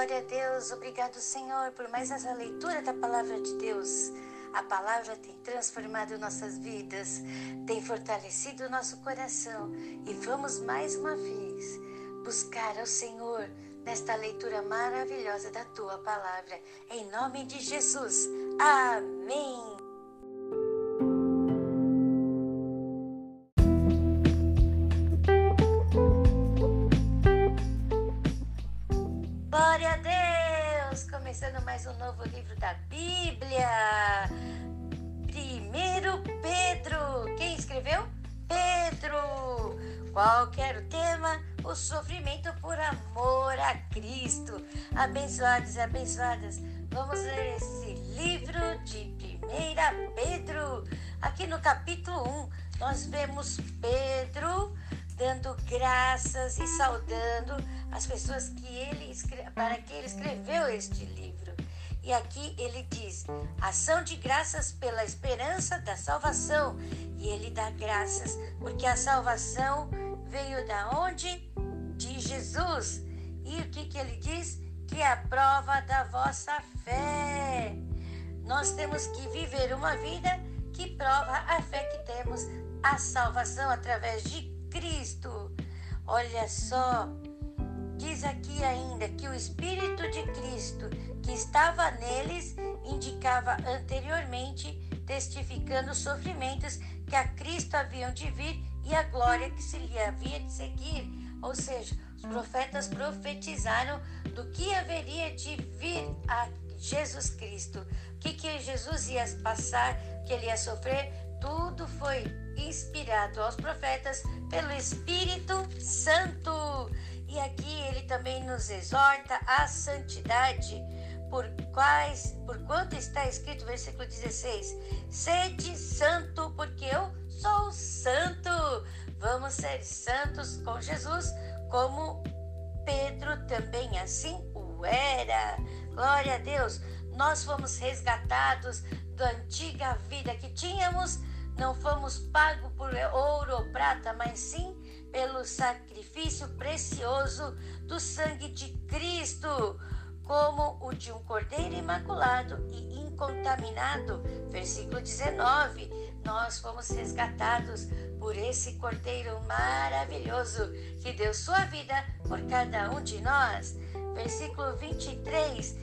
Glória a Deus, obrigado Senhor por mais essa leitura da palavra de Deus. A palavra tem transformado nossas vidas, tem fortalecido nosso coração e vamos mais uma vez buscar ao Senhor nesta leitura maravilhosa da tua palavra. Em nome de Jesus. Amém. Novo livro da Bíblia. Primeiro Pedro. Quem escreveu? Pedro. Qual que era o tema? O sofrimento por amor a Cristo. Abençoados e abençoadas, vamos ler esse livro de 1 Pedro. Aqui no capítulo 1, nós vemos Pedro dando graças e saudando as pessoas que ele para que ele escreveu este livro. E aqui ele diz: ação de graças pela esperança da salvação. E ele dá graças porque a salvação veio da onde? De Jesus. E o que, que ele diz? Que é a prova da vossa fé. Nós temos que viver uma vida que prova a fé que temos, a salvação através de Cristo. Olha só, diz aqui ainda que o Espírito de Cristo que estava neles indicava anteriormente, testificando os sofrimentos que a Cristo haviam de vir e a glória que se lhe havia de seguir. Ou seja, os profetas profetizaram do que haveria de vir a Jesus Cristo. O que, que Jesus ia passar, que ele ia sofrer, tudo foi inspirado aos profetas pelo Espírito Santo. E aqui ele também nos exorta à santidade, por quais, por quanto está escrito, versículo 16: Sede santo, porque eu sou santo. Vamos ser santos com Jesus, como Pedro também assim o era. Glória a Deus. Nós fomos resgatados da antiga vida que tínhamos não fomos pagos por ouro ou prata, mas sim pelo sacrifício precioso do sangue de Cristo, como o de um cordeiro imaculado e incontaminado. Versículo 19. Nós fomos resgatados por esse cordeiro maravilhoso que deu sua vida por cada um de nós. Versículo 23.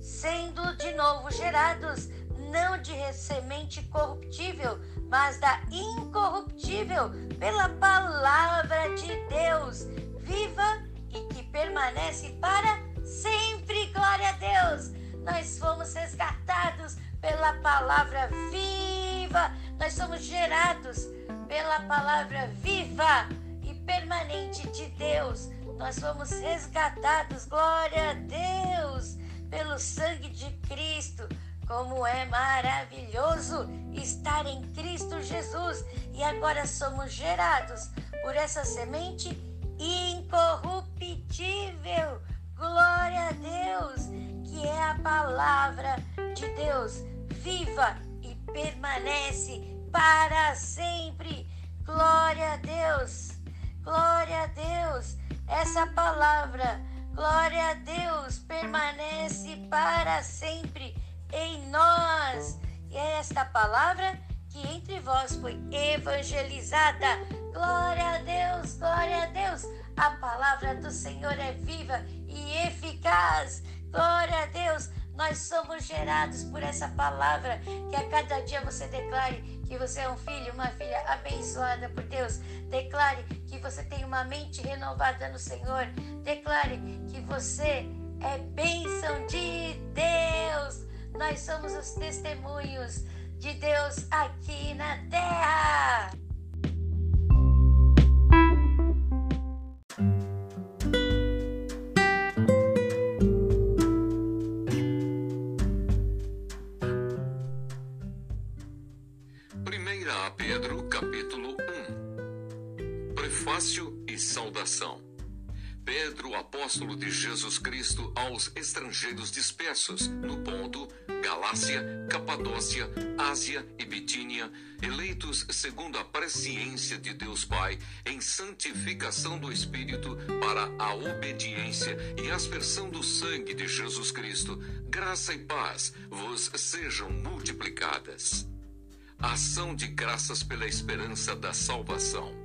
Sendo de novo gerados, não de semente corruptível, mas da incorruptível, pela palavra de Deus, viva e que permanece para sempre. Glória a Deus! Nós fomos resgatados pela palavra viva, nós somos gerados pela palavra viva e permanente de Deus. Nós fomos resgatados, glória a Deus, pelo sangue de Cristo como é maravilhoso estar em Cristo Jesus e agora somos gerados por essa semente incorruptível. Glória a Deus, que é a palavra de Deus, viva e permanece para sempre. Glória a Deus, glória a Deus. Essa palavra, glória a Deus, permanece para sempre em nós. E é esta palavra que entre vós foi evangelizada. Glória a Deus, glória a Deus. A palavra do Senhor é viva e eficaz. Glória a Deus. Nós somos gerados por essa palavra. Que a cada dia você declare que você é um filho, uma filha abençoada por Deus. Declare que você tem uma mente renovada no Senhor. Declare que você é bênção de Deus. Nós somos os testemunhos de Deus aqui na terra. Primeira a Pedro, capítulo 1 Prefácio e saudação. Pedro, apóstolo de Jesus Cristo, aos estrangeiros dispersos no ponto, Galácia, Capadócia, Ásia e Bitínia, eleitos segundo a presciência de Deus Pai, em santificação do Espírito, para a obediência e aspersão do sangue de Jesus Cristo, graça e paz vos sejam multiplicadas. Ação de graças pela esperança da salvação.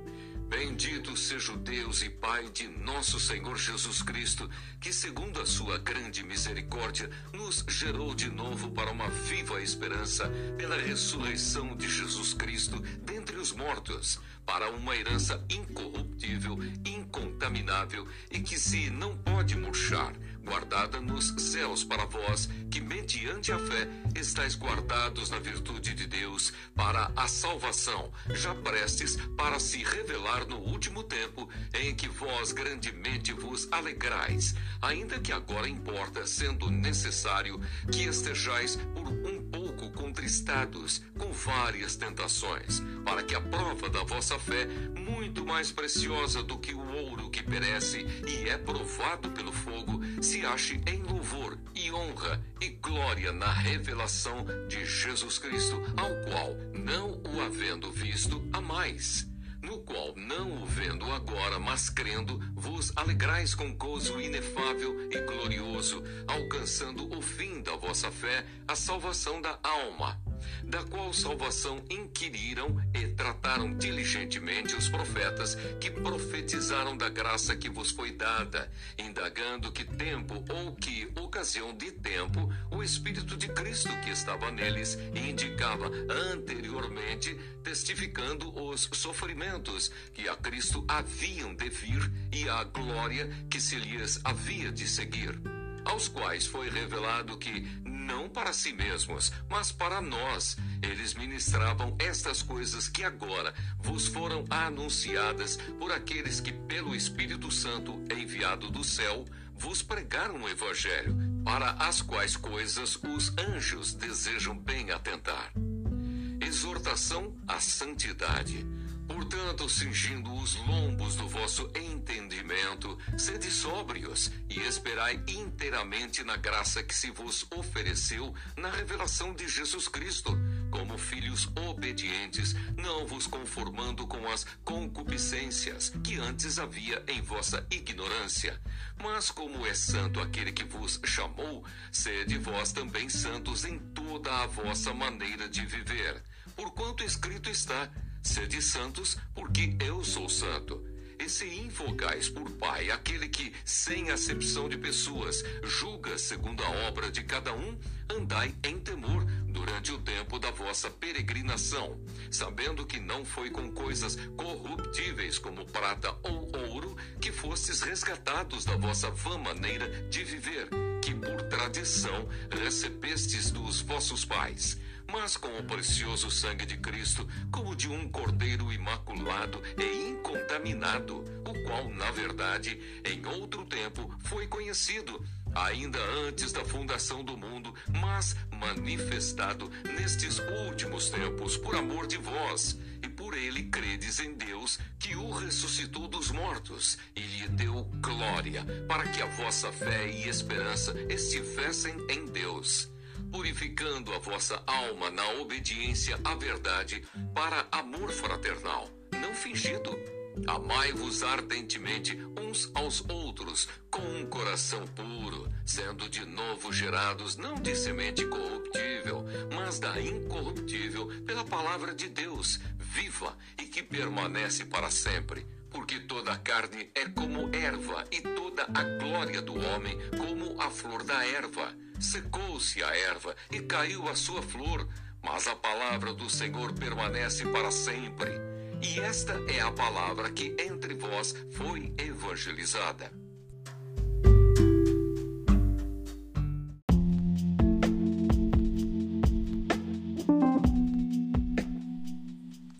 Bendito seja o Deus e Pai de nosso Senhor Jesus Cristo, que, segundo a sua grande misericórdia, nos gerou de novo para uma viva esperança pela ressurreição de Jesus Cristo dentre os mortos, para uma herança incorruptível, incontaminável e que se não pode murchar guardada nos céus para vós, que mediante a fé estáis guardados na virtude de Deus para a salvação, já prestes para se revelar no último tempo, em que vós grandemente vos alegrais, ainda que agora importa, sendo necessário, que estejais por um contristados com várias tentações, para que a prova da vossa fé, muito mais preciosa do que o ouro que perece e é provado pelo fogo, se ache em louvor e honra e glória na revelação de Jesus Cristo, ao qual, não o havendo visto, amais no qual, não o vendo agora, mas crendo, vos alegrais com gozo inefável e glorioso, alcançando o fim da vossa fé, a salvação da alma da qual salvação inquiriram e trataram diligentemente os profetas que profetizaram da graça que vos foi dada, indagando que tempo ou que ocasião de tempo o Espírito de Cristo que estava neles indicava anteriormente, testificando os sofrimentos que a Cristo haviam de vir e a glória que se lhes havia de seguir aos quais foi revelado que não para si mesmos, mas para nós. Eles ministravam estas coisas que agora vos foram anunciadas por aqueles que, pelo Espírito Santo enviado do céu, vos pregaram o Evangelho, para as quais coisas os anjos desejam bem atentar. Exortação à santidade. Portanto, cingindo os lombos do vosso entendimento, sede sóbrios e esperai inteiramente na graça que se vos ofereceu na revelação de Jesus Cristo, como filhos obedientes, não vos conformando com as concupiscências que antes havia em vossa ignorância. Mas como é santo aquele que vos chamou, sede vós também santos em toda a vossa maneira de viver. Porquanto escrito está, Sede santos, porque eu sou santo. E se invocais por Pai aquele que, sem acepção de pessoas, julga segundo a obra de cada um, andai em temor durante o tempo da vossa peregrinação, sabendo que não foi com coisas corruptíveis como prata ou ouro que fostes resgatados da vossa vã maneira de viver, que por tradição recebestes dos vossos pais mas com o precioso sangue de Cristo, como de um cordeiro imaculado e incontaminado, o qual, na verdade, em outro tempo foi conhecido, ainda antes da fundação do mundo, mas manifestado nestes últimos tempos por amor de vós, e por ele credes em Deus, que o ressuscitou dos mortos e lhe deu glória, para que a vossa fé e esperança estivessem em Deus purificando a vossa alma na obediência à verdade para amor fraternal, não fingido. Amai-vos ardentemente uns aos outros com um coração puro, sendo de novo gerados não de semente corruptível, mas da incorruptível pela palavra de Deus, viva e que permanece para sempre. Porque toda a carne é como erva, e toda a glória do homem como a flor da erva secou-se a erva e caiu a sua flor, mas a palavra do Senhor permanece para sempre. E esta é a palavra que entre vós foi evangelizada.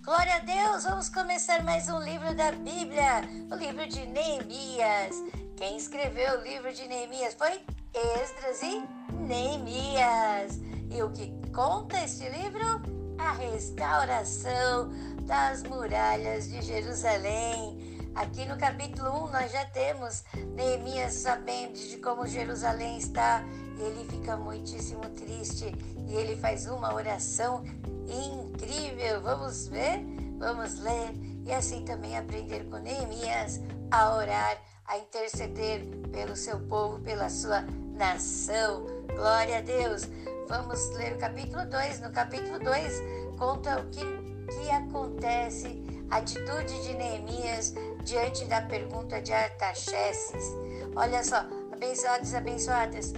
Glória a Deus! Vamos começar mais um livro da Bíblia, o livro de Neemias. Quem escreveu o livro de Neemias foi Esdras e Neemias. E o que conta este livro? A restauração das muralhas de Jerusalém. Aqui no capítulo 1 nós já temos Neemias sabendo de como Jerusalém está ele fica muitíssimo triste e ele faz uma oração incrível. Vamos ver? Vamos ler e assim também aprender com Neemias a orar, a interceder pelo seu povo, pela sua nação. Glória a Deus. Vamos ler o capítulo 2. No capítulo 2 conta o que, que acontece, a atitude de Neemias diante da pergunta de Artaxerxes. Olha só, abençoados abençoadas,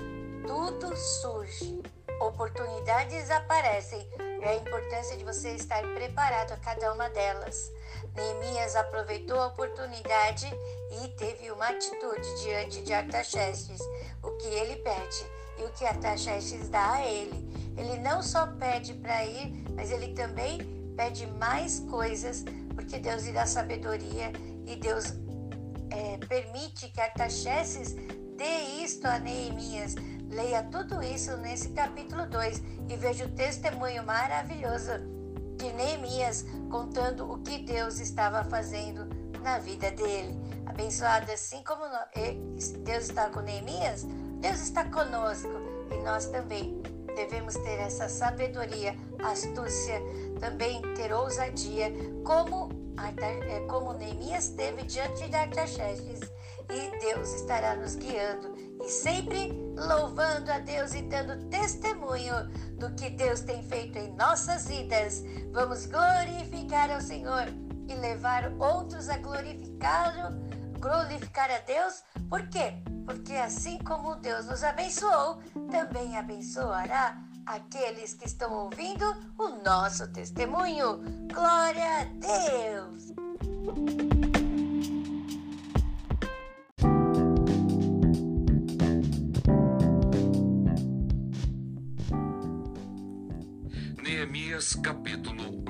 tudo surge, oportunidades aparecem e a importância de você estar preparado a cada uma delas. Neemias aproveitou a oportunidade e teve uma atitude diante de Artaxerxes, o que ele pede e o que Artaxerxes dá a ele. Ele não só pede para ir, mas ele também pede mais coisas, porque Deus lhe dá sabedoria e Deus é, permite que Artaxerxes dê isto a Neemias. Leia tudo isso nesse capítulo 2 e veja o testemunho maravilhoso de Neemias contando o que Deus estava fazendo na vida dele. Abençoado, assim como Deus está com Neemias, Deus está conosco. E nós também devemos ter essa sabedoria, astúcia, também ter ousadia, como é, como Neemias teve diante de Artaxerxes, e Deus estará nos guiando. E sempre louvando a Deus e dando testemunho do que Deus tem feito em nossas vidas. Vamos glorificar ao Senhor e levar outros a glorificá-lo, glorificar a Deus. Por quê? Porque assim como Deus nos abençoou, também abençoará aqueles que estão ouvindo o nosso testemunho. Glória a Deus! Neemias capítulo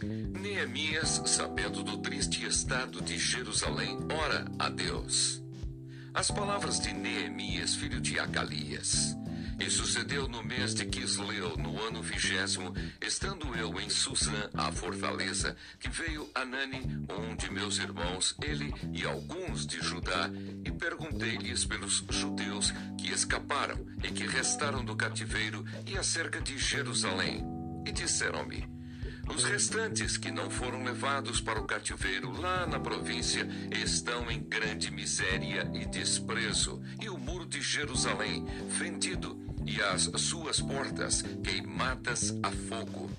1 Neemias, sabendo do triste estado de Jerusalém, ora a Deus. As palavras de Neemias, filho de Acalias. E sucedeu no mês de Quisleu, no ano vigésimo, estando eu em Susã, a fortaleza, que veio Anani, um de meus irmãos, ele e alguns de Judá, e perguntei-lhes pelos judeus que escaparam e que restaram do cativeiro e acerca de Jerusalém. E disseram-me: os restantes que não foram levados para o cativeiro lá na província estão em grande miséria e desprezo, e o muro de Jerusalém fendido e as suas portas queimadas a fogo.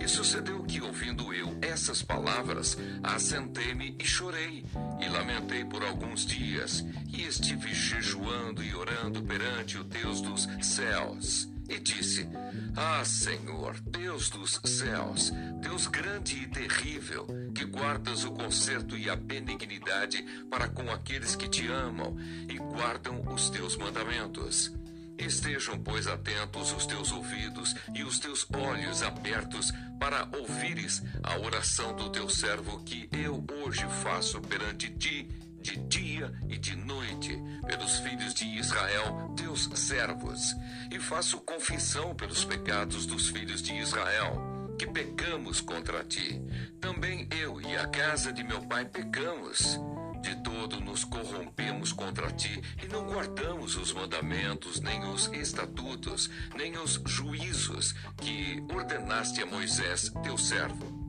E sucedeu que, ouvindo eu essas palavras, assentei-me e chorei, e lamentei por alguns dias, e estive jejuando e orando perante o Deus dos céus. E disse: Ah, Senhor, Deus dos céus, Deus grande e terrível, que guardas o conserto e a benignidade para com aqueles que te amam e guardam os teus mandamentos. Estejam, pois, atentos os teus ouvidos e os teus olhos abertos para ouvires a oração do teu servo que eu hoje faço perante ti, de dia e de noite, pelos filhos de Israel, teus servos, e faço confissão pelos pecados dos filhos de Israel que pecamos contra ti. Também eu e a casa de meu pai pecamos. De todo nos corrompemos contra ti e não guardamos os mandamentos, nem os estatutos, nem os juízos que ordenaste a Moisés, teu servo.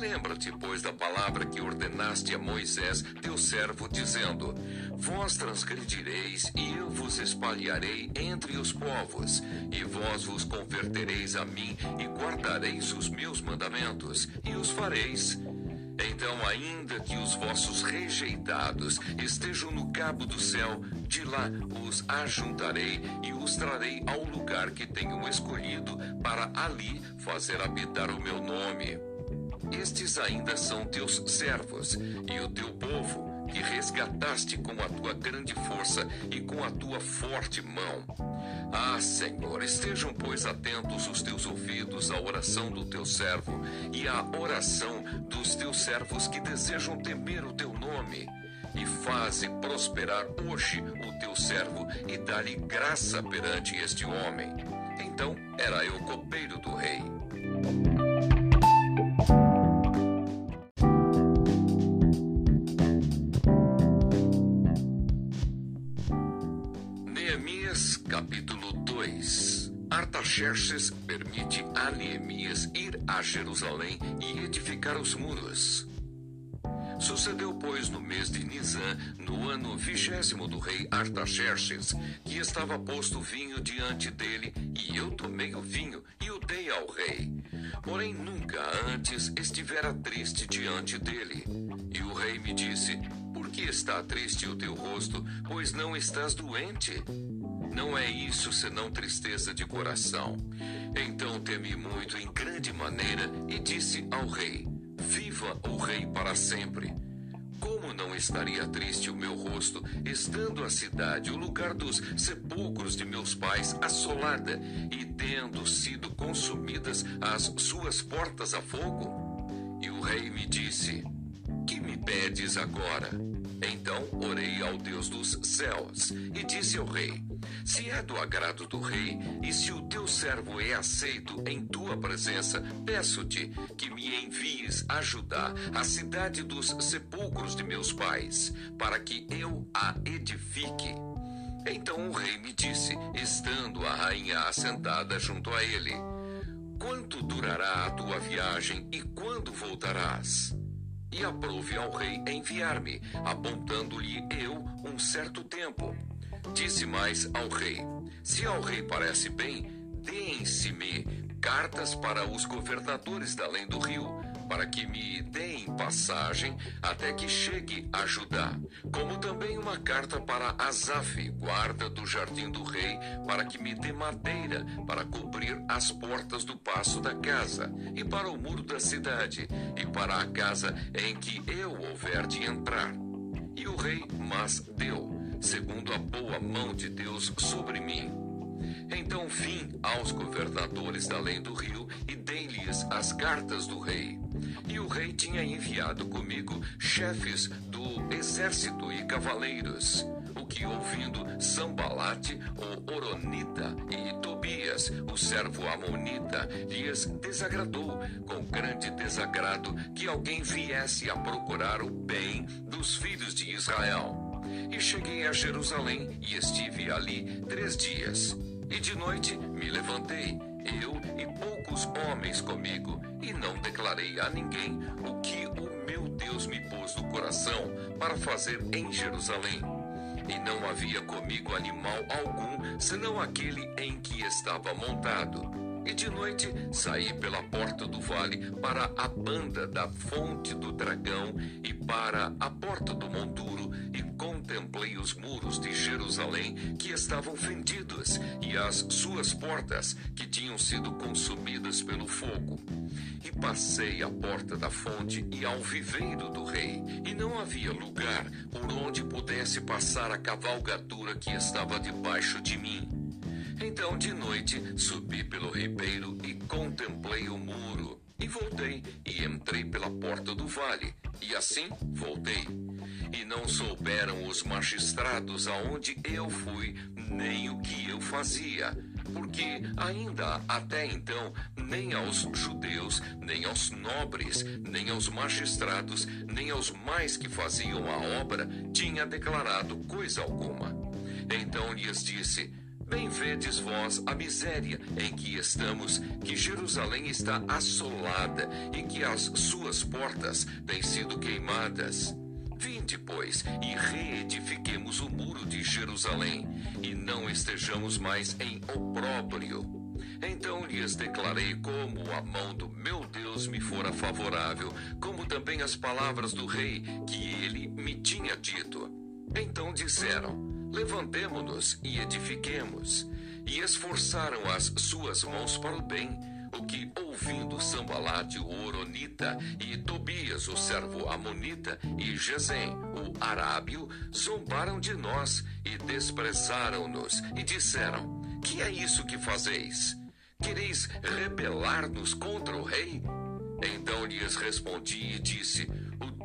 Lembra-te, pois, da palavra que ordenaste a Moisés, teu servo, dizendo: Vós transgredireis, e eu vos espalharei entre os povos, e vós vos convertereis a mim, e guardareis os meus mandamentos, e os fareis. Então, ainda que os vossos rejeitados estejam no cabo do céu, de lá os ajuntarei e os trarei ao lugar que tenho escolhido para ali fazer habitar o meu nome. Estes ainda são teus servos e o teu povo, que resgataste com a tua grande força e com a tua forte mão. Ah, Senhor, estejam, pois, atentos os teus ouvidos à oração do teu servo e à oração dos teus servos que desejam temer o teu nome. E faze prosperar hoje o teu servo e dá-lhe graça perante este homem. Então era eu copeiro do rei. Neemias ir a Jerusalém e edificar os muros. Sucedeu, pois, no mês de Nisan, no ano vigésimo do rei Artaxerxes, que estava posto vinho diante dele, e eu tomei o vinho e o dei ao rei. Porém, nunca antes estivera triste diante dele. E o rei me disse: Por que está triste o teu rosto, pois não estás doente? Não é isso senão tristeza de coração. Então temi muito em grande maneira e disse ao rei: Viva o Rei para sempre! Como não estaria triste o meu rosto, estando a cidade, o lugar dos sepulcros de meus pais, assolada, e tendo sido consumidas as suas portas a fogo? E o rei me disse: Que me pedes agora? Então orei ao Deus dos céus e disse ao rei: Se é do agrado do rei e se o teu servo é aceito em tua presença, peço-te que me envies ajudar a cidade dos sepulcros de meus pais, para que eu a edifique. Então o rei me disse, estando a rainha assentada junto a ele: Quanto durará a tua viagem e quando voltarás? E aprove ao rei enviar-me, apontando-lhe eu um certo tempo. Disse mais ao rei: Se ao rei parece bem, deem-se-me cartas para os governadores da além do rio, para que me deem passagem até que chegue a Judá, como também uma carta para Asaf, guarda do jardim do rei, para que me dê madeira para cobrir as portas do passo da casa, e para o muro da cidade, e para a casa em que eu houver de entrar. E o rei mas deu, segundo a boa mão de Deus sobre mim. Então vim aos governadores da além do rio e dei-lhes as cartas do rei. E o rei tinha enviado comigo chefes do exército e cavaleiros. O que, ouvindo Sambalate, o Oronita, e Tobias, o servo Amonita, lhes desagradou, com grande desagrado, que alguém viesse a procurar o bem dos filhos de Israel. E cheguei a Jerusalém e estive ali três dias. E de noite me levantei, eu e poucos homens comigo, e não declarei a ninguém o que o meu Deus me pôs no coração para fazer em Jerusalém. E não havia comigo animal algum, senão aquele em que estava montado. E de noite saí pela porta do vale para a banda da fonte do dragão e para a porta do monturo e contemplei os muros de Jerusalém que estavam fendidos e as suas portas que tinham sido consumidas pelo fogo. E passei à porta da fonte e ao viveiro do rei, e não havia lugar por onde pudesse passar a cavalgadura que estava debaixo de mim. Então de noite subi pelo ribeiro e contemplei o muro. E voltei e entrei pela porta do vale, e assim voltei. E não souberam os magistrados aonde eu fui, nem o que eu fazia, porque ainda até então nem aos judeus, nem aos nobres, nem aos magistrados, nem aos mais que faziam a obra tinha declarado coisa alguma. Então lhes disse: Bem vedes vós a miséria em que estamos, que Jerusalém está assolada e que as suas portas têm sido queimadas. Vinde, pois, e reedifiquemos o muro de Jerusalém, e não estejamos mais em opróbrio. Então lhes declarei como a mão do meu Deus me fora favorável, como também as palavras do rei que ele me tinha dito. Então disseram: Levantemo-nos e edifiquemos. E esforçaram as suas mãos para o bem, o que, ouvindo Sambalate, o Oronita, e Tobias, o servo Amonita, e Gesem, o Arábio, zombaram de nós e desprezaram-nos, e disseram: Que é isso que fazeis? Quereis rebelar-nos contra o rei? Então lhes respondi e disse: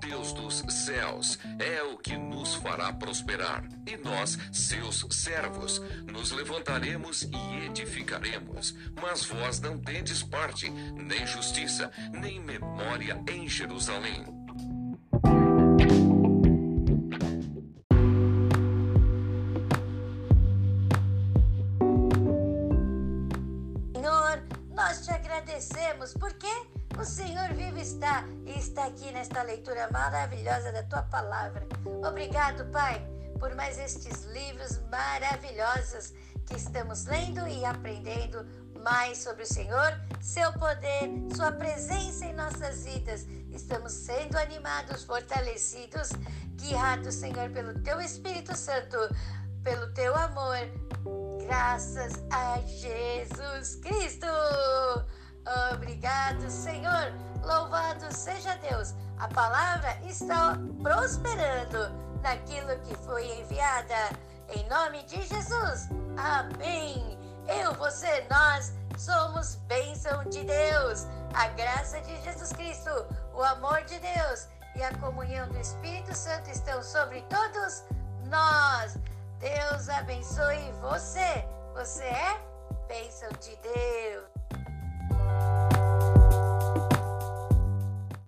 Deus dos céus, é o que nos fará prosperar. E nós, seus servos, nos levantaremos e edificaremos. Mas vós não tendes parte, nem justiça, nem memória em Jerusalém. Senhor, nós te agradecemos porque o Senhor vivo está e está aqui nesta leitura maravilhosa da tua palavra. Obrigado, Pai, por mais estes livros maravilhosos que estamos lendo e aprendendo mais sobre o Senhor, seu poder, sua presença em nossas vidas. Estamos sendo animados, fortalecidos, guiados, Senhor, pelo teu Espírito Santo, pelo teu amor. Graças a Jesus Cristo. Obrigado, Senhor. Louvado seja Deus. A palavra está prosperando naquilo que foi enviada. Em nome de Jesus. Amém. Eu, você, nós somos bênção de Deus. A graça de Jesus Cristo, o amor de Deus e a comunhão do Espírito Santo estão sobre todos nós. Deus abençoe você. Você é bênção de Deus.